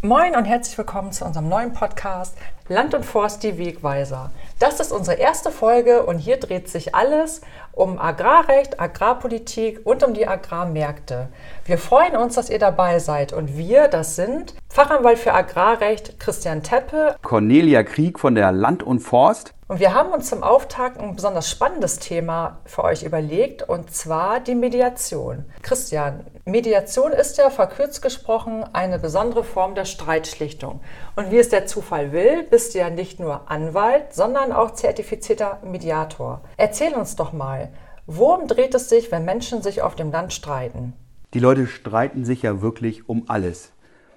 Moin und herzlich willkommen zu unserem neuen Podcast Land und Forst die Wegweiser. Das ist unsere erste Folge und hier dreht sich alles um Agrarrecht, Agrarpolitik und um die Agrarmärkte. Wir freuen uns, dass ihr dabei seid und wir, das sind Fachanwalt für Agrarrecht Christian Teppe, Cornelia Krieg von der Land und Forst und wir haben uns zum Auftakt ein besonders spannendes Thema für euch überlegt, und zwar die Mediation. Christian, Mediation ist ja verkürzt gesprochen eine besondere Form der Streitschlichtung. Und wie es der Zufall will, bist du ja nicht nur Anwalt, sondern auch zertifizierter Mediator. Erzähl uns doch mal, worum dreht es sich, wenn Menschen sich auf dem Land streiten? Die Leute streiten sich ja wirklich um alles.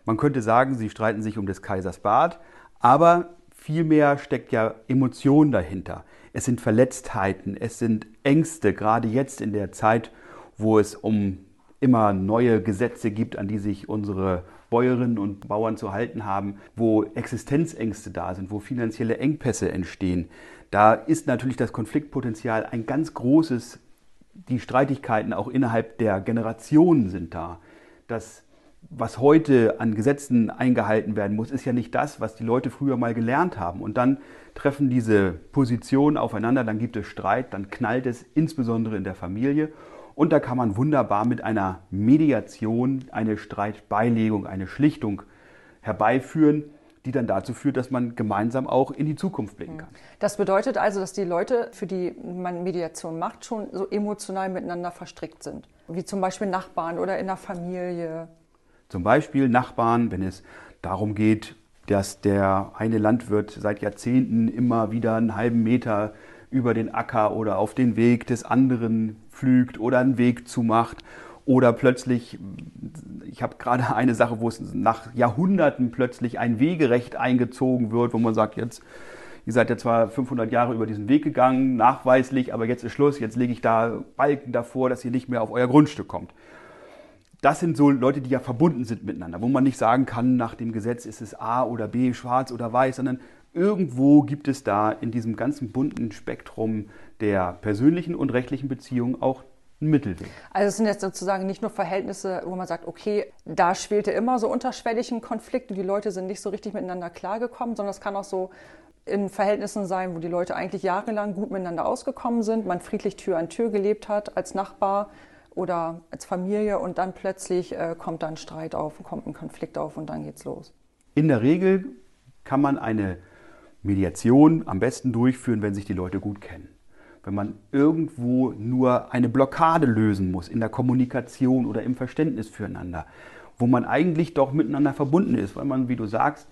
Man könnte sagen, sie streiten sich um des Kaisers Bart, aber Vielmehr steckt ja Emotion dahinter. Es sind Verletztheiten, es sind Ängste, gerade jetzt in der Zeit, wo es um immer neue Gesetze gibt, an die sich unsere Bäuerinnen und Bauern zu halten haben, wo Existenzängste da sind, wo finanzielle Engpässe entstehen. Da ist natürlich das Konfliktpotenzial ein ganz großes. Die Streitigkeiten auch innerhalb der Generationen sind da. Das was heute an Gesetzen eingehalten werden muss, ist ja nicht das, was die Leute früher mal gelernt haben. Und dann treffen diese Positionen aufeinander, dann gibt es Streit, dann knallt es insbesondere in der Familie. Und da kann man wunderbar mit einer Mediation eine Streitbeilegung, eine Schlichtung herbeiführen, die dann dazu führt, dass man gemeinsam auch in die Zukunft blicken kann. Das bedeutet also, dass die Leute, für die man Mediation macht, schon so emotional miteinander verstrickt sind. Wie zum Beispiel Nachbarn oder in der Familie. Zum Beispiel Nachbarn, wenn es darum geht, dass der eine Landwirt seit Jahrzehnten immer wieder einen halben Meter über den Acker oder auf den Weg des anderen pflügt oder einen Weg zumacht oder plötzlich, ich habe gerade eine Sache, wo es nach Jahrhunderten plötzlich ein Wegerecht eingezogen wird, wo man sagt, jetzt, ihr seid ja zwar 500 Jahre über diesen Weg gegangen, nachweislich, aber jetzt ist Schluss, jetzt lege ich da Balken davor, dass ihr nicht mehr auf euer Grundstück kommt das sind so Leute, die ja verbunden sind miteinander, wo man nicht sagen kann, nach dem Gesetz ist es A oder B, schwarz oder weiß, sondern irgendwo gibt es da in diesem ganzen bunten Spektrum der persönlichen und rechtlichen Beziehungen auch einen Mittelweg. Also es sind jetzt sozusagen nicht nur Verhältnisse, wo man sagt, okay, da schwelte immer so unterschwellig ein Konflikt und die Leute sind nicht so richtig miteinander klargekommen, sondern es kann auch so in Verhältnissen sein, wo die Leute eigentlich jahrelang gut miteinander ausgekommen sind, man friedlich Tür an Tür gelebt hat als Nachbar, oder als Familie und dann plötzlich äh, kommt da ein Streit auf, kommt ein Konflikt auf und dann geht's los. In der Regel kann man eine Mediation am besten durchführen, wenn sich die Leute gut kennen. Wenn man irgendwo nur eine Blockade lösen muss in der Kommunikation oder im Verständnis füreinander, wo man eigentlich doch miteinander verbunden ist, weil man, wie du sagst,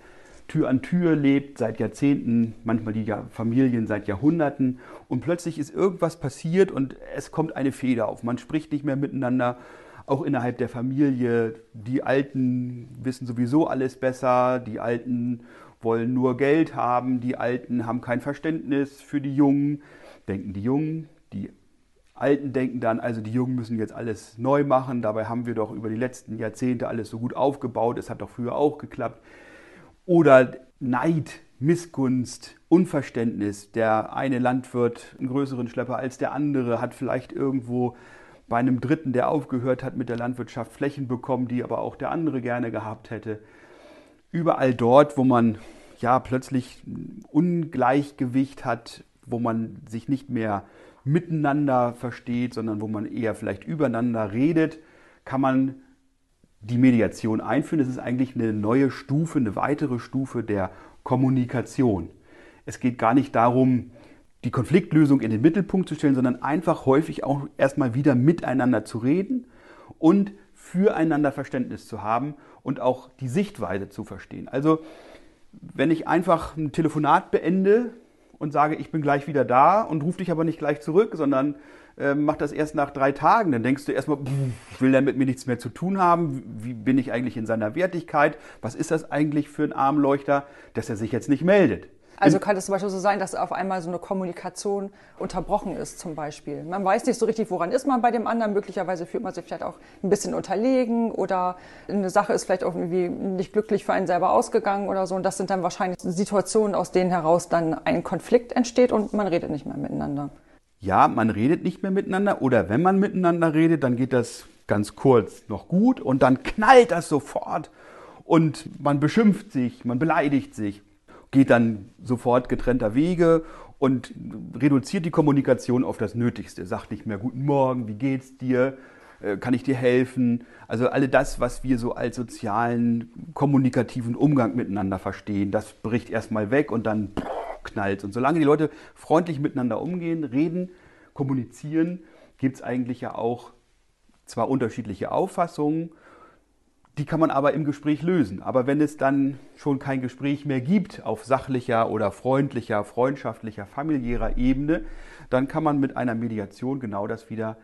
Tür an Tür lebt, seit Jahrzehnten, manchmal die Familien seit Jahrhunderten. Und plötzlich ist irgendwas passiert und es kommt eine Feder auf. Man spricht nicht mehr miteinander, auch innerhalb der Familie. Die Alten wissen sowieso alles besser, die Alten wollen nur Geld haben, die Alten haben kein Verständnis für die Jungen, denken die Jungen, die Alten denken dann, also die Jungen müssen jetzt alles neu machen, dabei haben wir doch über die letzten Jahrzehnte alles so gut aufgebaut, es hat doch früher auch geklappt oder Neid, Missgunst, Unverständnis. Der eine Landwirt einen größeren Schlepper als der andere, hat vielleicht irgendwo bei einem Dritten, der aufgehört hat mit der Landwirtschaft, Flächen bekommen, die aber auch der andere gerne gehabt hätte. Überall dort, wo man ja plötzlich Ungleichgewicht hat, wo man sich nicht mehr miteinander versteht, sondern wo man eher vielleicht übereinander redet, kann man die Mediation einführen. Das ist eigentlich eine neue Stufe, eine weitere Stufe der Kommunikation. Es geht gar nicht darum, die Konfliktlösung in den Mittelpunkt zu stellen, sondern einfach häufig auch erstmal wieder miteinander zu reden und füreinander Verständnis zu haben und auch die Sichtweise zu verstehen. Also wenn ich einfach ein Telefonat beende und sage, ich bin gleich wieder da und rufe dich aber nicht gleich zurück, sondern äh, macht das erst nach drei Tagen. Dann denkst du erstmal, will der mit mir nichts mehr zu tun haben? Wie bin ich eigentlich in seiner Wertigkeit? Was ist das eigentlich für ein Armleuchter, dass er sich jetzt nicht meldet? Also kann es zum Beispiel so sein, dass auf einmal so eine Kommunikation unterbrochen ist zum Beispiel. Man weiß nicht so richtig, woran ist man bei dem anderen. Möglicherweise fühlt man sich vielleicht auch ein bisschen unterlegen oder eine Sache ist vielleicht auch irgendwie nicht glücklich für einen selber ausgegangen oder so. Und das sind dann wahrscheinlich Situationen, aus denen heraus dann ein Konflikt entsteht und man redet nicht mehr miteinander ja, man redet nicht mehr miteinander oder wenn man miteinander redet, dann geht das ganz kurz noch gut und dann knallt das sofort und man beschimpft sich, man beleidigt sich, geht dann sofort getrennter Wege und reduziert die Kommunikation auf das Nötigste. Sagt nicht mehr Guten Morgen, wie geht's dir? Äh, kann ich dir helfen? Also alle das, was wir so als sozialen, kommunikativen Umgang miteinander verstehen, das bricht erstmal weg und dann knallt. Und solange die Leute freundlich miteinander umgehen, reden, kommunizieren, gibt es eigentlich ja auch zwar unterschiedliche Auffassungen, die kann man aber im Gespräch lösen. Aber wenn es dann schon kein Gespräch mehr gibt auf sachlicher oder freundlicher, freundschaftlicher, familiärer Ebene, dann kann man mit einer Mediation genau das wieder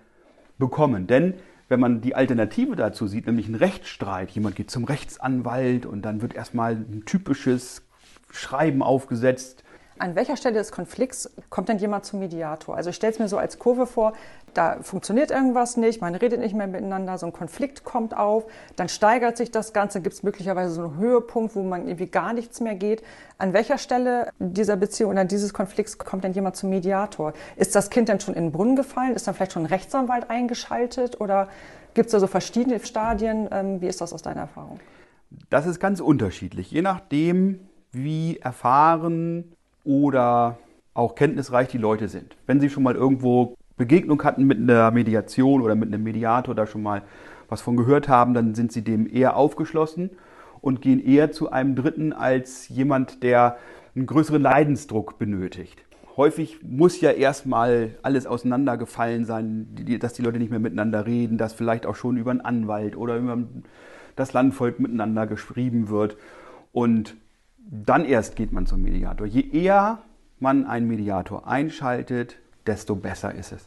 bekommen. Denn wenn man die Alternative dazu sieht, nämlich einen Rechtsstreit, jemand geht zum Rechtsanwalt und dann wird erstmal ein typisches Schreiben aufgesetzt, an welcher Stelle des Konflikts kommt denn jemand zum Mediator? Also ich stelle es mir so als Kurve vor, da funktioniert irgendwas nicht, man redet nicht mehr miteinander, so ein Konflikt kommt auf, dann steigert sich das Ganze, gibt es möglicherweise so einen Höhepunkt, wo man irgendwie gar nichts mehr geht. An welcher Stelle dieser Beziehung oder dieses Konflikts kommt denn jemand zum Mediator? Ist das Kind denn schon in den Brunnen gefallen? Ist dann vielleicht schon ein Rechtsanwalt eingeschaltet? Oder gibt es da so verschiedene Stadien? Ähm, wie ist das aus deiner Erfahrung? Das ist ganz unterschiedlich, je nachdem, wie erfahren oder auch kenntnisreich die Leute sind. Wenn sie schon mal irgendwo Begegnung hatten mit einer Mediation oder mit einem Mediator, da schon mal was von gehört haben, dann sind sie dem eher aufgeschlossen und gehen eher zu einem Dritten als jemand, der einen größeren Leidensdruck benötigt. Häufig muss ja erstmal alles auseinandergefallen sein, dass die Leute nicht mehr miteinander reden, dass vielleicht auch schon über einen Anwalt oder über das Landvolk miteinander geschrieben wird. Und dann erst geht man zum Mediator. Je eher man einen Mediator einschaltet, desto besser ist es.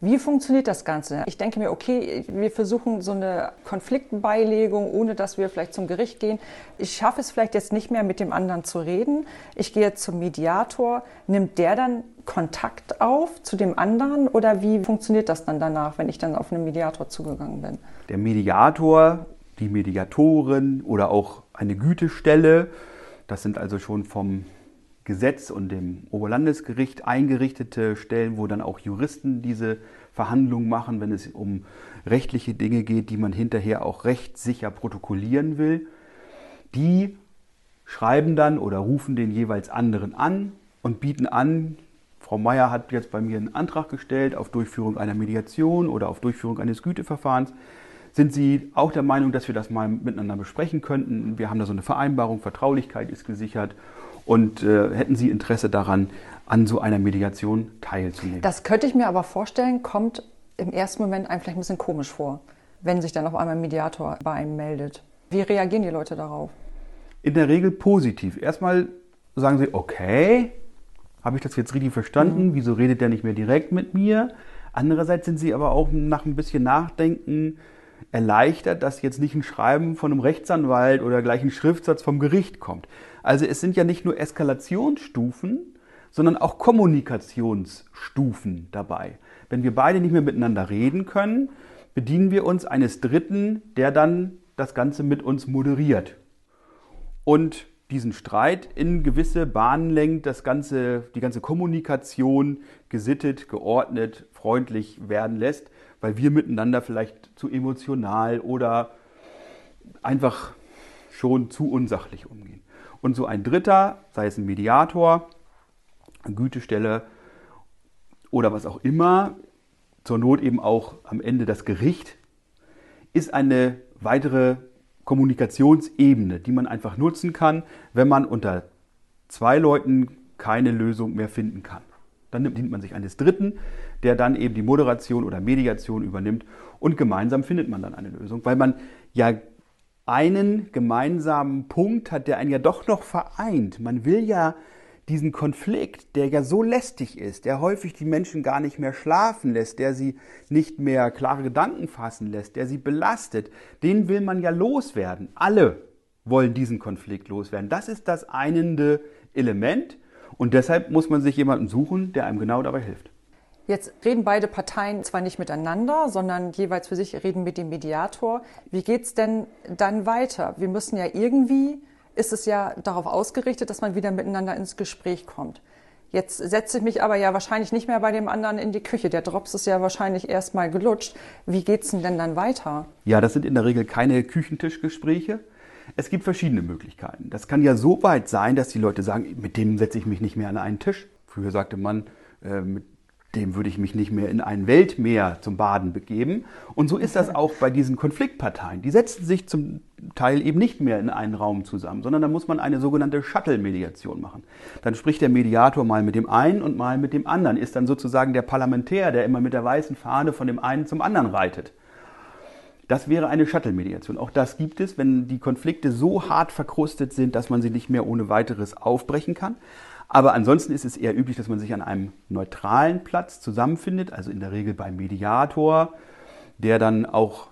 Wie funktioniert das Ganze? Ich denke mir, okay, wir versuchen so eine Konfliktbeilegung, ohne dass wir vielleicht zum Gericht gehen. Ich schaffe es vielleicht jetzt nicht mehr, mit dem anderen zu reden. Ich gehe zum Mediator. Nimmt der dann Kontakt auf zu dem anderen oder wie funktioniert das dann danach, wenn ich dann auf einen Mediator zugegangen bin? Der Mediator, die Mediatorin oder auch eine Gütestelle das sind also schon vom Gesetz und dem Oberlandesgericht eingerichtete Stellen, wo dann auch Juristen diese Verhandlungen machen, wenn es um rechtliche Dinge geht, die man hinterher auch rechtssicher protokollieren will. Die schreiben dann oder rufen den jeweils anderen an und bieten an, Frau Meier hat jetzt bei mir einen Antrag gestellt auf Durchführung einer Mediation oder auf Durchführung eines Güteverfahrens. Sind Sie auch der Meinung, dass wir das mal miteinander besprechen könnten? Wir haben da so eine Vereinbarung, Vertraulichkeit ist gesichert. Und äh, hätten Sie Interesse daran, an so einer Mediation teilzunehmen? Das könnte ich mir aber vorstellen, kommt im ersten Moment einem vielleicht ein bisschen komisch vor, wenn sich dann auf einmal ein Mediator bei einem meldet. Wie reagieren die Leute darauf? In der Regel positiv. Erstmal sagen sie, okay, habe ich das jetzt richtig verstanden? Mhm. Wieso redet der nicht mehr direkt mit mir? Andererseits sind sie aber auch nach ein bisschen Nachdenken erleichtert, dass jetzt nicht ein Schreiben von einem Rechtsanwalt oder gleich ein Schriftsatz vom Gericht kommt. Also es sind ja nicht nur Eskalationsstufen, sondern auch Kommunikationsstufen dabei. Wenn wir beide nicht mehr miteinander reden können, bedienen wir uns eines Dritten, der dann das Ganze mit uns moderiert und diesen Streit in gewisse Bahnen lenkt, das ganze, die ganze Kommunikation gesittet, geordnet, freundlich werden lässt, weil wir miteinander vielleicht zu emotional oder einfach schon zu unsachlich umgehen. Und so ein Dritter, sei es ein Mediator, eine Gütestelle oder was auch immer, zur Not eben auch am Ende das Gericht, ist eine weitere Kommunikationsebene, die man einfach nutzen kann, wenn man unter zwei Leuten keine Lösung mehr finden kann. Dann nimmt man sich eines Dritten, der dann eben die Moderation oder Mediation übernimmt und gemeinsam findet man dann eine Lösung, weil man ja einen gemeinsamen Punkt hat, der einen ja doch noch vereint. Man will ja diesen Konflikt, der ja so lästig ist, der häufig die Menschen gar nicht mehr schlafen lässt, der sie nicht mehr klare Gedanken fassen lässt, der sie belastet, den will man ja loswerden. Alle wollen diesen Konflikt loswerden. Das ist das einende Element und deshalb muss man sich jemanden suchen, der einem genau dabei hilft. Jetzt reden beide Parteien zwar nicht miteinander, sondern jeweils für sich reden mit dem Mediator. Wie geht es denn dann weiter? Wir müssen ja irgendwie, ist es ja darauf ausgerichtet, dass man wieder miteinander ins Gespräch kommt. Jetzt setze ich mich aber ja wahrscheinlich nicht mehr bei dem anderen in die Küche. Der Drops ist ja wahrscheinlich erstmal gelutscht. Wie geht es denn dann weiter? Ja, das sind in der Regel keine Küchentischgespräche. Es gibt verschiedene Möglichkeiten. Das kann ja so weit sein, dass die Leute sagen, mit dem setze ich mich nicht mehr an einen Tisch. Früher sagte man, äh, mit dem würde ich mich nicht mehr in ein Weltmeer zum Baden begeben. Und so ist das auch bei diesen Konfliktparteien. Die setzen sich zum Teil eben nicht mehr in einen Raum zusammen, sondern da muss man eine sogenannte Shuttle-Mediation machen. Dann spricht der Mediator mal mit dem einen und mal mit dem anderen, ist dann sozusagen der Parlamentär, der immer mit der weißen Fahne von dem einen zum anderen reitet. Das wäre eine Shuttle-Mediation. Auch das gibt es, wenn die Konflikte so hart verkrustet sind, dass man sie nicht mehr ohne weiteres aufbrechen kann. Aber ansonsten ist es eher üblich, dass man sich an einem neutralen Platz zusammenfindet, also in der Regel beim Mediator, der dann auch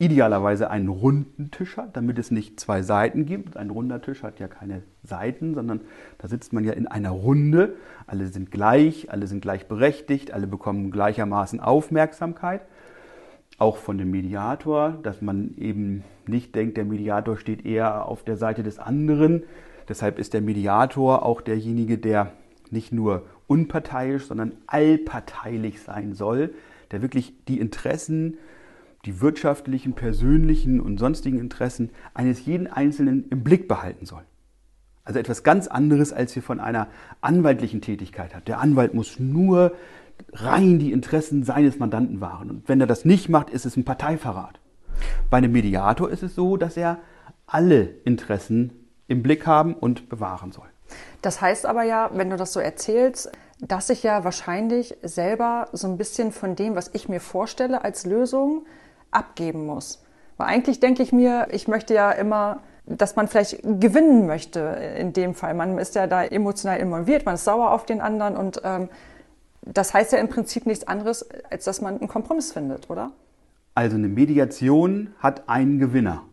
idealerweise einen runden Tisch hat, damit es nicht zwei Seiten gibt. Ein runder Tisch hat ja keine Seiten, sondern da sitzt man ja in einer Runde. Alle sind gleich, alle sind gleichberechtigt, alle bekommen gleichermaßen Aufmerksamkeit. Auch von dem Mediator, dass man eben nicht denkt, der Mediator steht eher auf der Seite des anderen, Deshalb ist der Mediator auch derjenige, der nicht nur unparteiisch, sondern allparteilich sein soll, der wirklich die Interessen, die wirtschaftlichen, persönlichen und sonstigen Interessen eines jeden Einzelnen im Blick behalten soll. Also etwas ganz anderes, als wir von einer anwaltlichen Tätigkeit hat. Der Anwalt muss nur rein die Interessen seines Mandanten wahren. Und wenn er das nicht macht, ist es ein Parteiverrat. Bei einem Mediator ist es so, dass er alle Interessen im Blick haben und bewahren soll. Das heißt aber ja, wenn du das so erzählst, dass ich ja wahrscheinlich selber so ein bisschen von dem, was ich mir vorstelle als Lösung, abgeben muss. Weil eigentlich denke ich mir, ich möchte ja immer, dass man vielleicht gewinnen möchte in dem Fall. Man ist ja da emotional involviert, man ist sauer auf den anderen und ähm, das heißt ja im Prinzip nichts anderes, als dass man einen Kompromiss findet, oder? Also eine Mediation hat einen Gewinner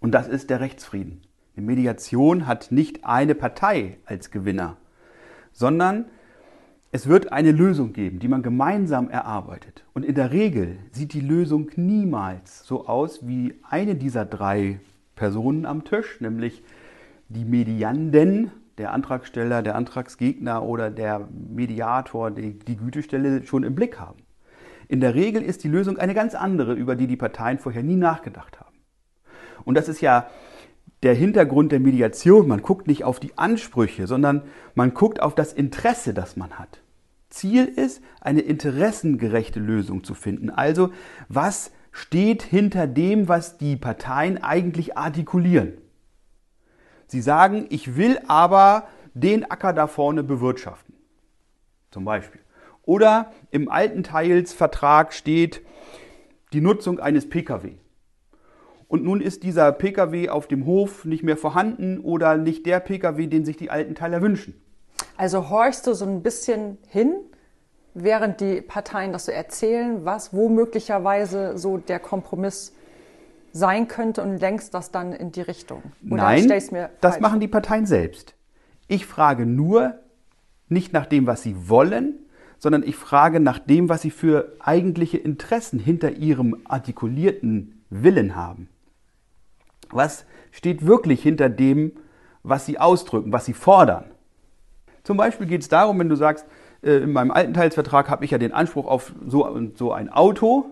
und das ist der Rechtsfrieden. Eine Mediation hat nicht eine Partei als Gewinner, sondern es wird eine Lösung geben, die man gemeinsam erarbeitet. Und in der Regel sieht die Lösung niemals so aus wie eine dieser drei Personen am Tisch, nämlich die Medianden, der Antragsteller, der Antragsgegner oder der Mediator, die die Gütestelle schon im Blick haben. In der Regel ist die Lösung eine ganz andere, über die die Parteien vorher nie nachgedacht haben. Und das ist ja der Hintergrund der Mediation. Man guckt nicht auf die Ansprüche, sondern man guckt auf das Interesse, das man hat. Ziel ist, eine interessengerechte Lösung zu finden. Also, was steht hinter dem, was die Parteien eigentlich artikulieren? Sie sagen, ich will aber den Acker da vorne bewirtschaften. Zum Beispiel. Oder im alten Teilsvertrag steht die Nutzung eines Pkw und nun ist dieser Pkw auf dem Hof nicht mehr vorhanden oder nicht der Pkw, den sich die alten Teiler wünschen. Also horchst du so ein bisschen hin, während die Parteien das so erzählen, was wo möglicherweise so der Kompromiss sein könnte und lenkst das dann in die Richtung? Oder Nein, das machen die Parteien selbst. Ich frage nur nicht nach dem, was sie wollen, sondern ich frage nach dem, was sie für eigentliche Interessen hinter ihrem artikulierten Willen haben. Was steht wirklich hinter dem, was sie ausdrücken, was sie fordern? Zum Beispiel geht es darum, wenn du sagst, äh, in meinem alten Teilsvertrag habe ich ja den Anspruch auf so und so ein Auto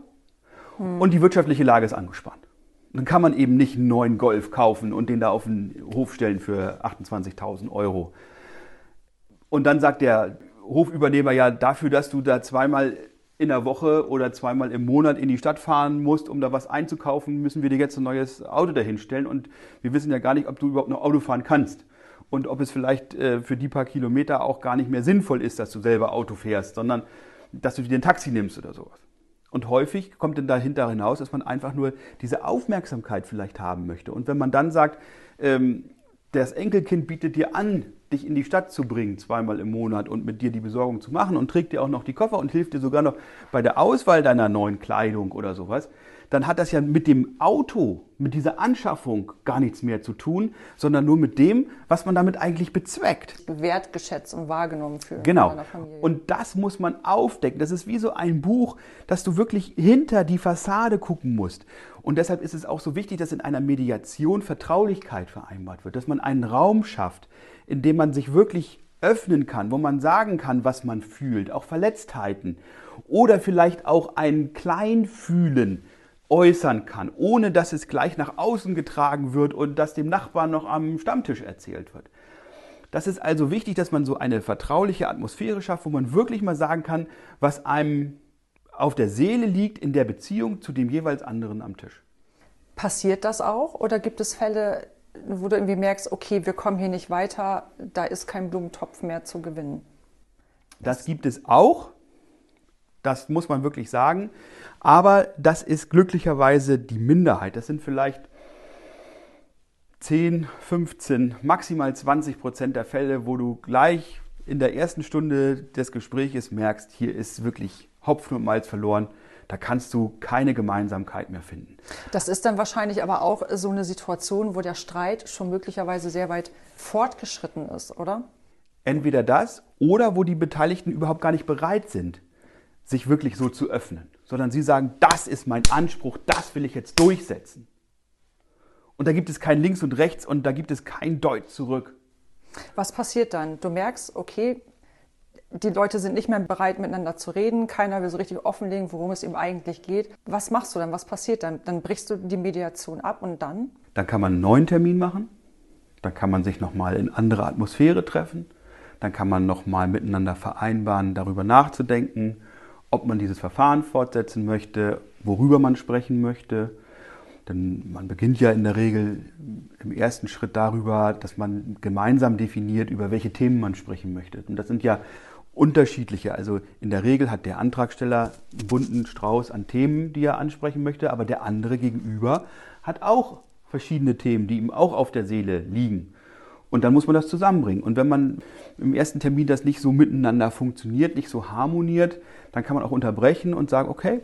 hm. und die wirtschaftliche Lage ist angespannt. Dann kann man eben nicht einen neuen Golf kaufen und den da auf den Hof stellen für 28.000 Euro. Und dann sagt der Hofübernehmer ja, dafür, dass du da zweimal in der Woche oder zweimal im Monat in die Stadt fahren musst, um da was einzukaufen, müssen wir dir jetzt ein neues Auto dahinstellen. Und wir wissen ja gar nicht, ob du überhaupt noch Auto fahren kannst. Und ob es vielleicht äh, für die paar Kilometer auch gar nicht mehr sinnvoll ist, dass du selber Auto fährst, sondern dass du dir ein Taxi nimmst oder sowas. Und häufig kommt dann dahinter hinaus, dass man einfach nur diese Aufmerksamkeit vielleicht haben möchte. Und wenn man dann sagt, ähm, das Enkelkind bietet dir an, dich in die Stadt zu bringen, zweimal im Monat und mit dir die Besorgung zu machen und trägt dir auch noch die Koffer und hilft dir sogar noch bei der Auswahl deiner neuen Kleidung oder sowas, dann hat das ja mit dem Auto, mit dieser Anschaffung gar nichts mehr zu tun, sondern nur mit dem, was man damit eigentlich bezweckt. Wertgeschätzt und wahrgenommen fühlen. Genau. Und das muss man aufdecken. Das ist wie so ein Buch, dass du wirklich hinter die Fassade gucken musst. Und deshalb ist es auch so wichtig, dass in einer Mediation Vertraulichkeit vereinbart wird, dass man einen Raum schafft, in dem man sich wirklich öffnen kann, wo man sagen kann, was man fühlt, auch Verletztheiten oder vielleicht auch ein Kleinfühlen äußern kann, ohne dass es gleich nach außen getragen wird und dass dem Nachbarn noch am Stammtisch erzählt wird. Das ist also wichtig, dass man so eine vertrauliche Atmosphäre schafft, wo man wirklich mal sagen kann, was einem auf der Seele liegt in der Beziehung zu dem jeweils anderen am Tisch. Passiert das auch oder gibt es Fälle, wo du irgendwie merkst, okay, wir kommen hier nicht weiter, da ist kein Blumentopf mehr zu gewinnen? Das gibt es auch. Das muss man wirklich sagen. Aber das ist glücklicherweise die Minderheit. Das sind vielleicht 10, 15, maximal 20 Prozent der Fälle, wo du gleich in der ersten Stunde des Gesprächs merkst, hier ist wirklich Hopfen und Malz verloren. Da kannst du keine Gemeinsamkeit mehr finden. Das ist dann wahrscheinlich aber auch so eine Situation, wo der Streit schon möglicherweise sehr weit fortgeschritten ist, oder? Entweder das oder wo die Beteiligten überhaupt gar nicht bereit sind, sich wirklich so zu öffnen, sondern sie sagen, das ist mein Anspruch, das will ich jetzt durchsetzen. Und da gibt es kein Links und Rechts und da gibt es kein Deut zurück. Was passiert dann? Du merkst, okay, die Leute sind nicht mehr bereit, miteinander zu reden. Keiner will so richtig offenlegen, worum es ihm eigentlich geht. Was machst du dann? Was passiert dann? Dann brichst du die Mediation ab und dann? Dann kann man einen neuen Termin machen. Dann kann man sich nochmal in andere Atmosphäre treffen. Dann kann man nochmal miteinander vereinbaren, darüber nachzudenken, ob man dieses Verfahren fortsetzen möchte, worüber man sprechen möchte. Denn man beginnt ja in der Regel im ersten Schritt darüber, dass man gemeinsam definiert, über welche Themen man sprechen möchte. Und das sind ja unterschiedliche. Also in der Regel hat der Antragsteller einen bunten Strauß an Themen, die er ansprechen möchte, aber der andere gegenüber hat auch verschiedene Themen, die ihm auch auf der Seele liegen. Und dann muss man das zusammenbringen. Und wenn man im ersten Termin das nicht so miteinander funktioniert, nicht so harmoniert, dann kann man auch unterbrechen und sagen, okay,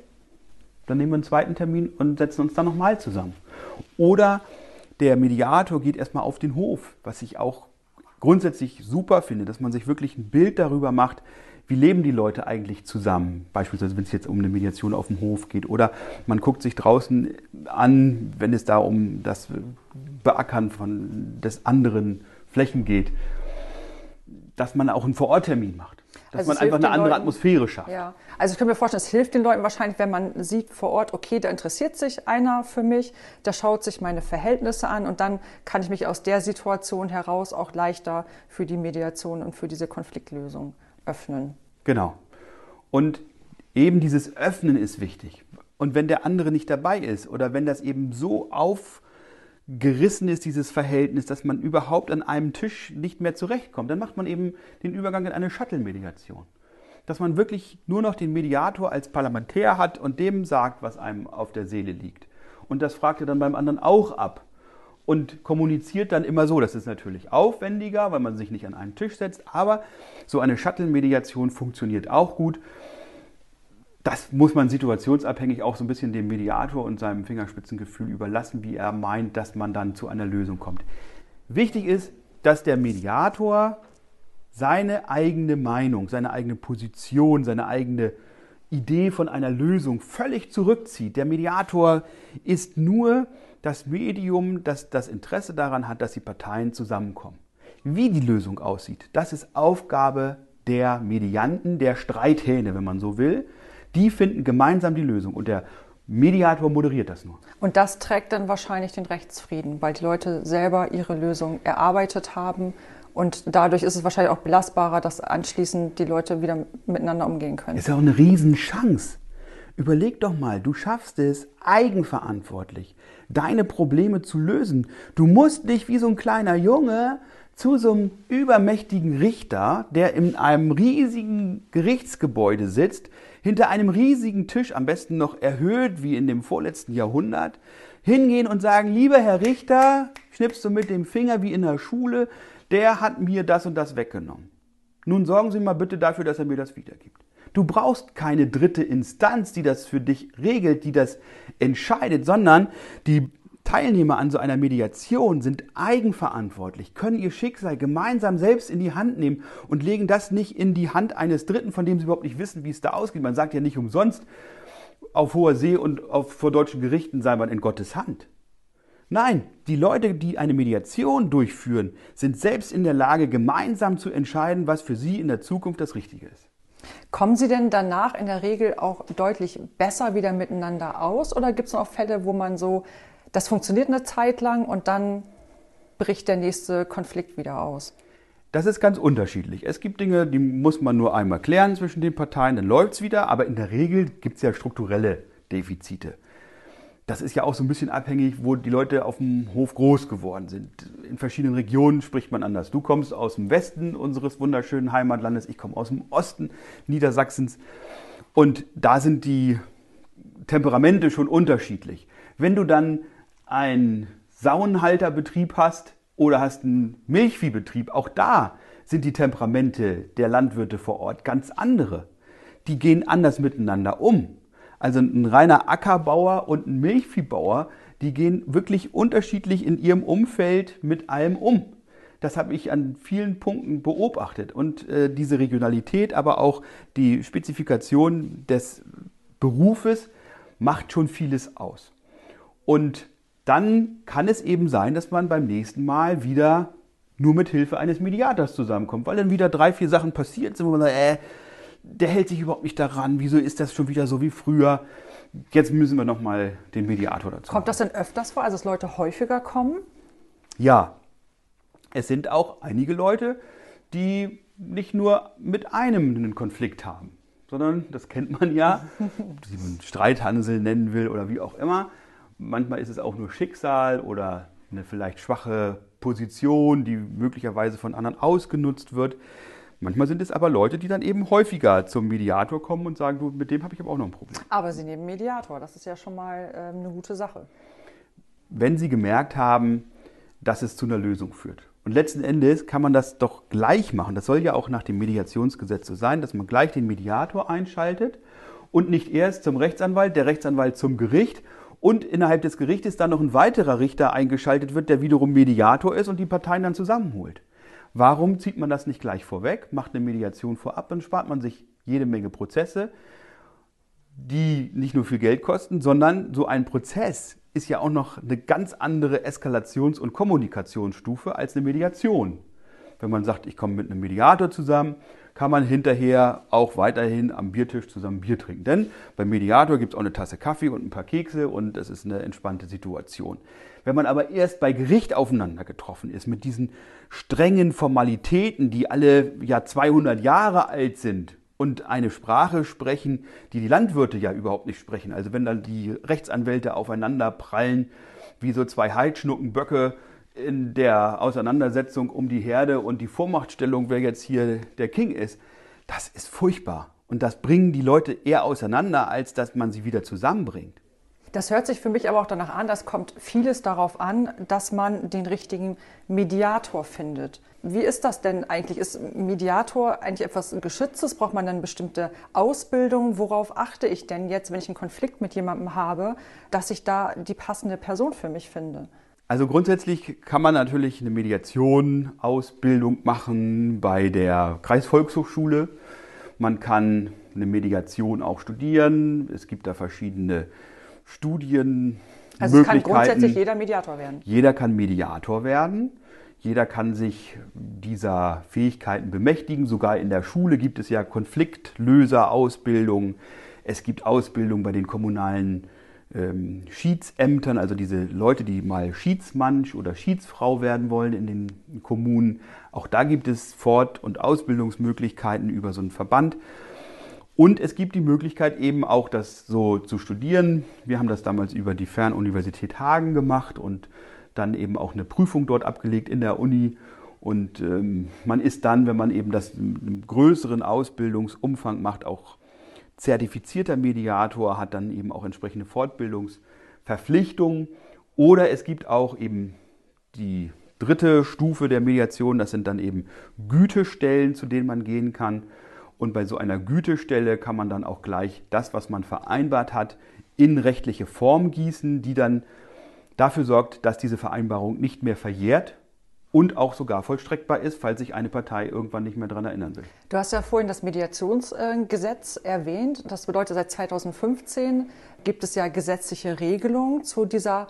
dann nehmen wir einen zweiten Termin und setzen uns dann nochmal zusammen. Oder der Mediator geht erstmal auf den Hof, was ich auch grundsätzlich super finde, dass man sich wirklich ein Bild darüber macht, wie leben die Leute eigentlich zusammen? Beispielsweise, wenn es jetzt um eine Mediation auf dem Hof geht. Oder man guckt sich draußen an, wenn es da um das Beackern von des anderen Flächen geht, dass man auch einen Vororttermin macht. Dass also man einfach eine andere Leuten, Atmosphäre schafft. Ja. Also ich kann mir vorstellen, es hilft den Leuten wahrscheinlich, wenn man sieht vor Ort, okay, da interessiert sich einer für mich, der schaut sich meine Verhältnisse an und dann kann ich mich aus der Situation heraus auch leichter für die Mediation und für diese Konfliktlösung öffnen. Genau. Und eben dieses Öffnen ist wichtig. Und wenn der andere nicht dabei ist oder wenn das eben so auf gerissen ist, dieses Verhältnis, dass man überhaupt an einem Tisch nicht mehr zurechtkommt. Dann macht man eben den Übergang in eine Shuttle-Mediation. Dass man wirklich nur noch den Mediator als Parlamentär hat und dem sagt, was einem auf der Seele liegt. Und das fragt er dann beim anderen auch ab. Und kommuniziert dann immer so. Das ist natürlich aufwendiger, weil man sich nicht an einen Tisch setzt. Aber so eine Shuttle-Mediation funktioniert auch gut das muss man situationsabhängig auch so ein bisschen dem Mediator und seinem Fingerspitzengefühl überlassen, wie er meint, dass man dann zu einer Lösung kommt. Wichtig ist, dass der Mediator seine eigene Meinung, seine eigene Position, seine eigene Idee von einer Lösung völlig zurückzieht. Der Mediator ist nur das Medium, das das Interesse daran hat, dass die Parteien zusammenkommen. Wie die Lösung aussieht, das ist Aufgabe der Medianten, der Streithähne, wenn man so will. Die finden gemeinsam die Lösung und der Mediator moderiert das nur. Und das trägt dann wahrscheinlich den Rechtsfrieden, weil die Leute selber ihre Lösung erarbeitet haben. Und dadurch ist es wahrscheinlich auch belastbarer, dass anschließend die Leute wieder miteinander umgehen können. Ist ja auch eine Riesenchance. Überleg doch mal, du schaffst es eigenverantwortlich, deine Probleme zu lösen. Du musst nicht wie so ein kleiner Junge zu so einem übermächtigen Richter, der in einem riesigen Gerichtsgebäude sitzt, hinter einem riesigen Tisch, am besten noch erhöht wie in dem vorletzten Jahrhundert, hingehen und sagen, lieber Herr Richter, schnippst du mit dem Finger wie in der Schule, der hat mir das und das weggenommen. Nun sorgen Sie mal bitte dafür, dass er mir das wiedergibt. Du brauchst keine dritte Instanz, die das für dich regelt, die das entscheidet, sondern die Teilnehmer an so einer Mediation sind eigenverantwortlich, können ihr Schicksal gemeinsam selbst in die Hand nehmen und legen das nicht in die Hand eines Dritten, von dem sie überhaupt nicht wissen, wie es da ausgeht. Man sagt ja nicht umsonst, auf hoher See und auf, vor deutschen Gerichten sei man in Gottes Hand. Nein, die Leute, die eine Mediation durchführen, sind selbst in der Lage, gemeinsam zu entscheiden, was für sie in der Zukunft das Richtige ist. Kommen Sie denn danach in der Regel auch deutlich besser wieder miteinander aus oder gibt es noch Fälle, wo man so, das funktioniert eine Zeit lang und dann bricht der nächste Konflikt wieder aus? Das ist ganz unterschiedlich. Es gibt Dinge, die muss man nur einmal klären zwischen den Parteien, dann läuft es wieder, aber in der Regel gibt es ja strukturelle Defizite. Das ist ja auch so ein bisschen abhängig, wo die Leute auf dem Hof groß geworden sind. In verschiedenen Regionen spricht man anders. Du kommst aus dem Westen unseres wunderschönen Heimatlandes, ich komme aus dem Osten Niedersachsens. Und da sind die Temperamente schon unterschiedlich. Wenn du dann einen Sauenhalterbetrieb hast, oder hast einen Milchviehbetrieb, auch da sind die Temperamente der Landwirte vor Ort ganz andere. Die gehen anders miteinander um. Also ein reiner Ackerbauer und ein Milchviehbauer, die gehen wirklich unterschiedlich in ihrem Umfeld mit allem um. Das habe ich an vielen Punkten beobachtet. Und äh, diese Regionalität, aber auch die Spezifikation des Berufes macht schon vieles aus. Und dann kann es eben sein, dass man beim nächsten Mal wieder nur mit Hilfe eines Mediators zusammenkommt, weil dann wieder drei, vier Sachen passiert sind, wo man sagt, äh, der hält sich überhaupt nicht daran, wieso ist das schon wieder so wie früher? Jetzt müssen wir nochmal den Mediator dazu. Kommt das denn öfters vor, also dass Leute häufiger kommen? Ja, es sind auch einige Leute, die nicht nur mit einem einen Konflikt haben, sondern, das kennt man ja, die man Streithansel nennen will oder wie auch immer, Manchmal ist es auch nur Schicksal oder eine vielleicht schwache Position, die möglicherweise von anderen ausgenutzt wird. Manchmal sind es aber Leute, die dann eben häufiger zum Mediator kommen und sagen, du, mit dem habe ich aber auch noch ein Problem. Aber sie nehmen Mediator, das ist ja schon mal äh, eine gute Sache. Wenn sie gemerkt haben, dass es zu einer Lösung führt. Und letzten Endes kann man das doch gleich machen. Das soll ja auch nach dem Mediationsgesetz so sein, dass man gleich den Mediator einschaltet und nicht erst zum Rechtsanwalt, der Rechtsanwalt zum Gericht und innerhalb des Gerichtes dann noch ein weiterer Richter eingeschaltet wird, der wiederum Mediator ist und die Parteien dann zusammenholt. Warum zieht man das nicht gleich vorweg, macht eine Mediation vorab, dann spart man sich jede Menge Prozesse, die nicht nur viel Geld kosten, sondern so ein Prozess ist ja auch noch eine ganz andere Eskalations- und Kommunikationsstufe als eine Mediation. Wenn man sagt, ich komme mit einem Mediator zusammen, kann man hinterher auch weiterhin am Biertisch zusammen Bier trinken. Denn beim Mediator gibt es auch eine Tasse Kaffee und ein paar Kekse und es ist eine entspannte Situation. Wenn man aber erst bei Gericht aufeinander getroffen ist, mit diesen strengen Formalitäten, die alle ja 200 Jahre alt sind und eine Sprache sprechen, die die Landwirte ja überhaupt nicht sprechen. Also wenn dann die Rechtsanwälte aufeinander prallen, wie so zwei Heidschnuckenböcke, in der Auseinandersetzung um die Herde und die Vormachtstellung, wer jetzt hier der King ist, das ist furchtbar. Und das bringen die Leute eher auseinander, als dass man sie wieder zusammenbringt. Das hört sich für mich aber auch danach an, das kommt vieles darauf an, dass man den richtigen Mediator findet. Wie ist das denn eigentlich? Ist Mediator eigentlich etwas Geschütztes? Braucht man dann bestimmte Ausbildung? Worauf achte ich denn jetzt, wenn ich einen Konflikt mit jemandem habe, dass ich da die passende Person für mich finde? Also grundsätzlich kann man natürlich eine Mediation, Ausbildung machen bei der Kreisvolkshochschule. Man kann eine Mediation auch studieren. Es gibt da verschiedene Studien. Also es kann grundsätzlich jeder Mediator werden. Jeder kann Mediator werden. Jeder kann sich dieser Fähigkeiten bemächtigen. Sogar in der Schule gibt es ja Konfliktlöserausbildung. Es gibt Ausbildung bei den kommunalen ähm, Schiedsämtern, also diese Leute, die mal Schiedsmann oder Schiedsfrau werden wollen in den Kommunen. Auch da gibt es Fort- und Ausbildungsmöglichkeiten über so einen Verband. Und es gibt die Möglichkeit eben auch das so zu studieren. Wir haben das damals über die Fernuniversität Hagen gemacht und dann eben auch eine Prüfung dort abgelegt in der Uni. Und ähm, man ist dann, wenn man eben das einen größeren Ausbildungsumfang macht, auch zertifizierter Mediator hat dann eben auch entsprechende Fortbildungsverpflichtungen. Oder es gibt auch eben die dritte Stufe der Mediation, das sind dann eben Gütestellen, zu denen man gehen kann. Und bei so einer Gütestelle kann man dann auch gleich das, was man vereinbart hat, in rechtliche Form gießen, die dann dafür sorgt, dass diese Vereinbarung nicht mehr verjährt, und auch sogar vollstreckbar ist, falls sich eine Partei irgendwann nicht mehr daran erinnern will. Du hast ja vorhin das Mediationsgesetz erwähnt. Das bedeutet, seit 2015 gibt es ja gesetzliche Regelungen zu dieser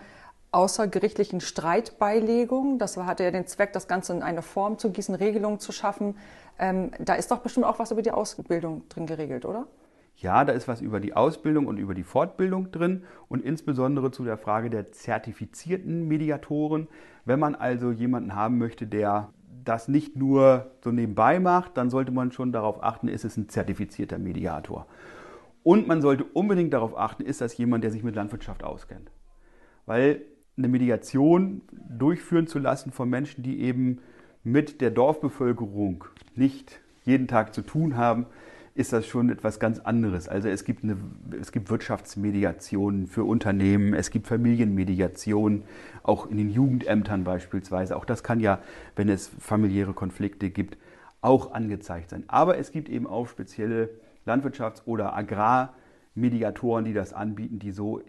außergerichtlichen Streitbeilegung. Das hatte ja den Zweck, das Ganze in eine Form zu gießen, Regelungen zu schaffen. Ähm, da ist doch bestimmt auch was über die Ausbildung drin geregelt, oder? Ja, da ist was über die Ausbildung und über die Fortbildung drin und insbesondere zu der Frage der zertifizierten Mediatoren. Wenn man also jemanden haben möchte, der das nicht nur so nebenbei macht, dann sollte man schon darauf achten, ist es ein zertifizierter Mediator. Und man sollte unbedingt darauf achten, ist das jemand, der sich mit Landwirtschaft auskennt. Weil eine Mediation durchführen zu lassen von Menschen, die eben mit der Dorfbevölkerung nicht jeden Tag zu tun haben, ist das schon etwas ganz anderes. Also es gibt, eine, es gibt Wirtschaftsmediationen für Unternehmen, es gibt Familienmediationen, auch in den Jugendämtern beispielsweise. Auch das kann ja, wenn es familiäre Konflikte gibt, auch angezeigt sein. Aber es gibt eben auch spezielle Landwirtschafts- oder Agrarmediatoren, die das anbieten, die so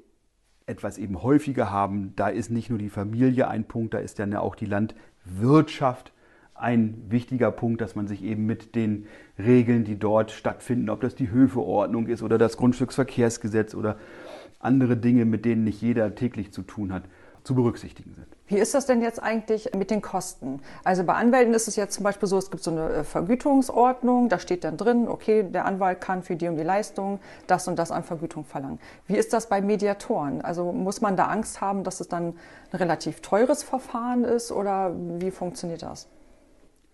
etwas eben häufiger haben. Da ist nicht nur die Familie ein Punkt, da ist dann ja auch die Landwirtschaft ein wichtiger Punkt, dass man sich eben mit den Regeln, die dort stattfinden, ob das die Höfeordnung ist oder das Grundstücksverkehrsgesetz oder andere Dinge, mit denen nicht jeder täglich zu tun hat, zu berücksichtigen sind. Wie ist das denn jetzt eigentlich mit den Kosten? Also bei Anwälten ist es jetzt zum Beispiel so, es gibt so eine äh, Vergütungsordnung, da steht dann drin, okay, der Anwalt kann für die und die Leistung das und das an Vergütung verlangen. Wie ist das bei Mediatoren? Also muss man da Angst haben, dass es dann ein relativ teures Verfahren ist oder wie funktioniert das?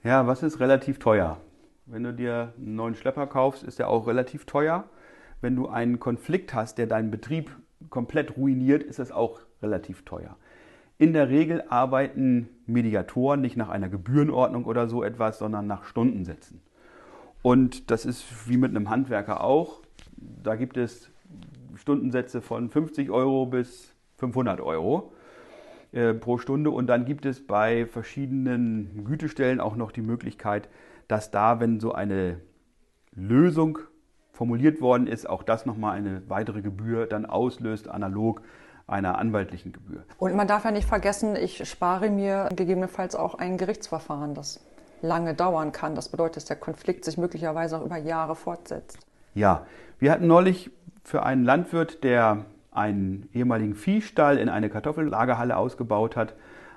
Ja, was ist relativ teuer? Wenn du dir einen neuen Schlepper kaufst, ist der auch relativ teuer. Wenn du einen Konflikt hast, der deinen Betrieb komplett ruiniert, ist das auch relativ teuer. In der Regel arbeiten Mediatoren nicht nach einer Gebührenordnung oder so etwas, sondern nach Stundensätzen. Und das ist wie mit einem Handwerker auch. Da gibt es Stundensätze von 50 Euro bis 500 Euro. Äh, pro Stunde. Und dann gibt es bei verschiedenen Gütestellen auch noch die Möglichkeit, dass da, wenn so eine Lösung formuliert worden ist, auch das nochmal eine weitere Gebühr dann auslöst, analog einer anwaltlichen Gebühr. Und man darf ja nicht vergessen, ich spare mir gegebenenfalls auch ein Gerichtsverfahren, das lange dauern kann. Das bedeutet, dass der Konflikt sich möglicherweise auch über Jahre fortsetzt. Ja, wir hatten neulich für einen Landwirt, der einen ehemaligen Viehstall in eine Kartoffellagerhalle ausgebaut hat,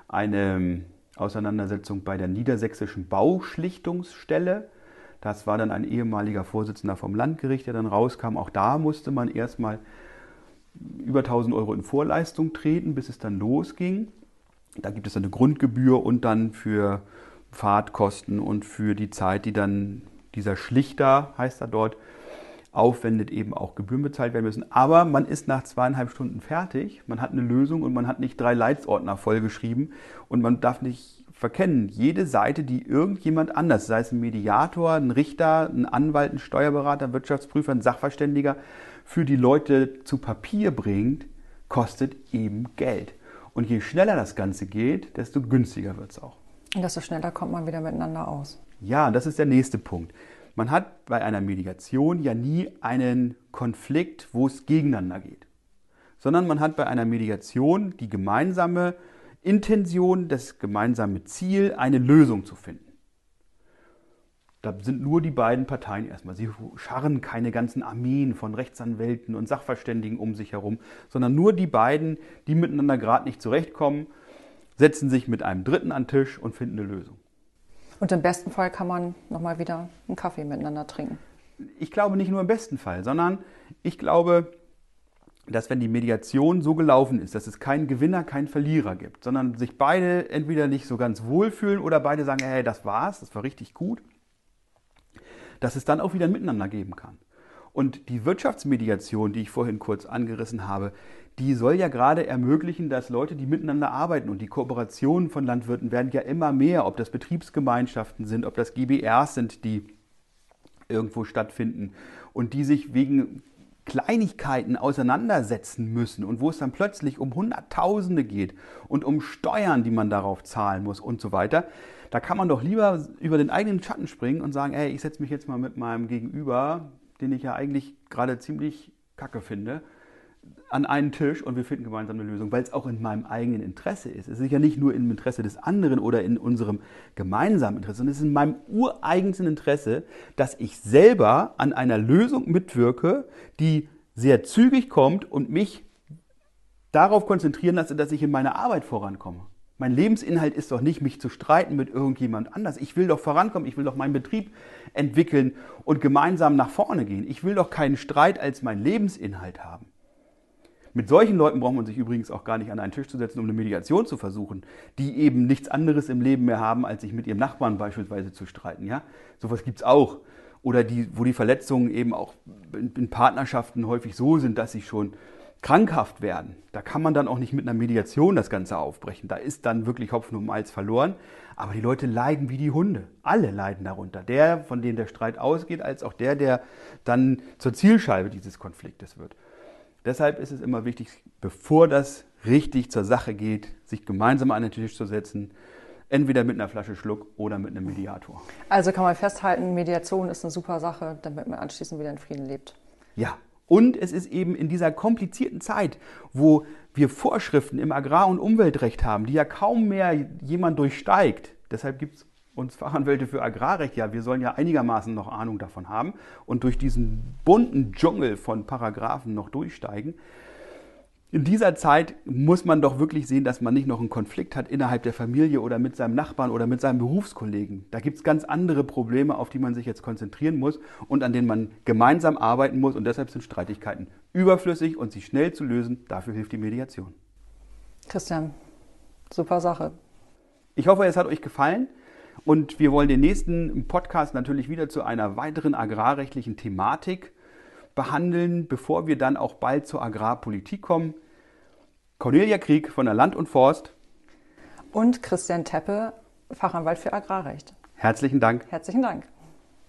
eine ähm, Auseinandersetzung bei der Niedersächsischen Bauschlichtungsstelle. Das war dann ein ehemaliger Vorsitzender vom Landgericht, der dann rauskam. Auch da musste man erstmal über 1000 Euro in Vorleistung treten, bis es dann losging. Da gibt es eine Grundgebühr und dann für Fahrtkosten und für die Zeit, die dann dieser Schlichter, heißt er dort, aufwendet, eben auch Gebühren bezahlt werden müssen. Aber man ist nach zweieinhalb Stunden fertig, man hat eine Lösung und man hat nicht drei Leitsordner vollgeschrieben und man darf nicht verkennen, jede Seite, die irgendjemand anders, sei es ein Mediator, ein Richter, ein Anwalt, ein Steuerberater, ein Wirtschaftsprüfer, ein Sachverständiger, für die Leute zu Papier bringt, kostet eben Geld. Und je schneller das Ganze geht, desto günstiger wird es auch. Und desto schneller kommt man wieder miteinander aus. Ja, das ist der nächste Punkt. Man hat bei einer Mediation ja nie einen Konflikt, wo es gegeneinander geht, sondern man hat bei einer Mediation die gemeinsame Intention, das gemeinsame Ziel, eine Lösung zu finden. Da sind nur die beiden Parteien erstmal. Sie scharren keine ganzen Armeen von Rechtsanwälten und Sachverständigen um sich herum, sondern nur die beiden, die miteinander gerade nicht zurechtkommen, setzen sich mit einem Dritten an den Tisch und finden eine Lösung. Und im besten Fall kann man nochmal wieder einen Kaffee miteinander trinken. Ich glaube nicht nur im besten Fall, sondern ich glaube, dass wenn die Mediation so gelaufen ist, dass es keinen Gewinner, keinen Verlierer gibt, sondern sich beide entweder nicht so ganz wohlfühlen oder beide sagen, hey, das war's, das war richtig gut, dass es dann auch wieder ein Miteinander geben kann. Und die Wirtschaftsmediation, die ich vorhin kurz angerissen habe, die soll ja gerade ermöglichen, dass Leute, die miteinander arbeiten und die Kooperationen von Landwirten werden ja immer mehr, ob das Betriebsgemeinschaften sind, ob das GBRs sind, die irgendwo stattfinden und die sich wegen Kleinigkeiten auseinandersetzen müssen und wo es dann plötzlich um Hunderttausende geht und um Steuern, die man darauf zahlen muss und so weiter, da kann man doch lieber über den eigenen Schatten springen und sagen, ey, ich setze mich jetzt mal mit meinem Gegenüber, den ich ja eigentlich gerade ziemlich kacke finde, an einen Tisch und wir finden gemeinsam eine Lösung, weil es auch in meinem eigenen Interesse ist. Es ist ja nicht nur im Interesse des anderen oder in unserem gemeinsamen Interesse, sondern es ist in meinem ureigensten Interesse, dass ich selber an einer Lösung mitwirke, die sehr zügig kommt und mich darauf konzentrieren lasse, dass ich in meiner Arbeit vorankomme. Mein Lebensinhalt ist doch nicht, mich zu streiten mit irgendjemand anders. Ich will doch vorankommen, ich will doch meinen Betrieb entwickeln und gemeinsam nach vorne gehen. Ich will doch keinen Streit als meinen Lebensinhalt haben. Mit solchen Leuten braucht man sich übrigens auch gar nicht an einen Tisch zu setzen, um eine Mediation zu versuchen, die eben nichts anderes im Leben mehr haben, als sich mit ihrem Nachbarn beispielsweise zu streiten. Ja? Sowas gibt es auch. Oder die, wo die Verletzungen eben auch in Partnerschaften häufig so sind, dass sie schon krankhaft werden. Da kann man dann auch nicht mit einer Mediation das Ganze aufbrechen. Da ist dann wirklich Hopfen und Malz verloren. Aber die Leute leiden wie die Hunde. Alle leiden darunter. Der, von dem der Streit ausgeht, als auch der, der dann zur Zielscheibe dieses Konfliktes wird. Deshalb ist es immer wichtig, bevor das richtig zur Sache geht, sich gemeinsam an den Tisch zu setzen, entweder mit einer Flasche Schluck oder mit einem Mediator. Also kann man festhalten, Mediation ist eine super Sache, damit man anschließend wieder in Frieden lebt. Ja, und es ist eben in dieser komplizierten Zeit, wo wir Vorschriften im Agrar- und Umweltrecht haben, die ja kaum mehr jemand durchsteigt. Deshalb gibt es uns Fachanwälte für Agrarrecht, ja, wir sollen ja einigermaßen noch Ahnung davon haben und durch diesen bunten Dschungel von Paragraphen noch durchsteigen. In dieser Zeit muss man doch wirklich sehen, dass man nicht noch einen Konflikt hat innerhalb der Familie oder mit seinem Nachbarn oder mit seinem Berufskollegen. Da gibt es ganz andere Probleme, auf die man sich jetzt konzentrieren muss und an denen man gemeinsam arbeiten muss. Und deshalb sind Streitigkeiten überflüssig und sie schnell zu lösen. Dafür hilft die Mediation. Christian, super Sache. Ich hoffe, es hat euch gefallen. Und wir wollen den nächsten Podcast natürlich wieder zu einer weiteren agrarrechtlichen Thematik behandeln, bevor wir dann auch bald zur Agrarpolitik kommen. Cornelia Krieg von der Land und Forst. Und Christian Teppe, Fachanwalt für Agrarrecht. Herzlichen Dank. Herzlichen Dank.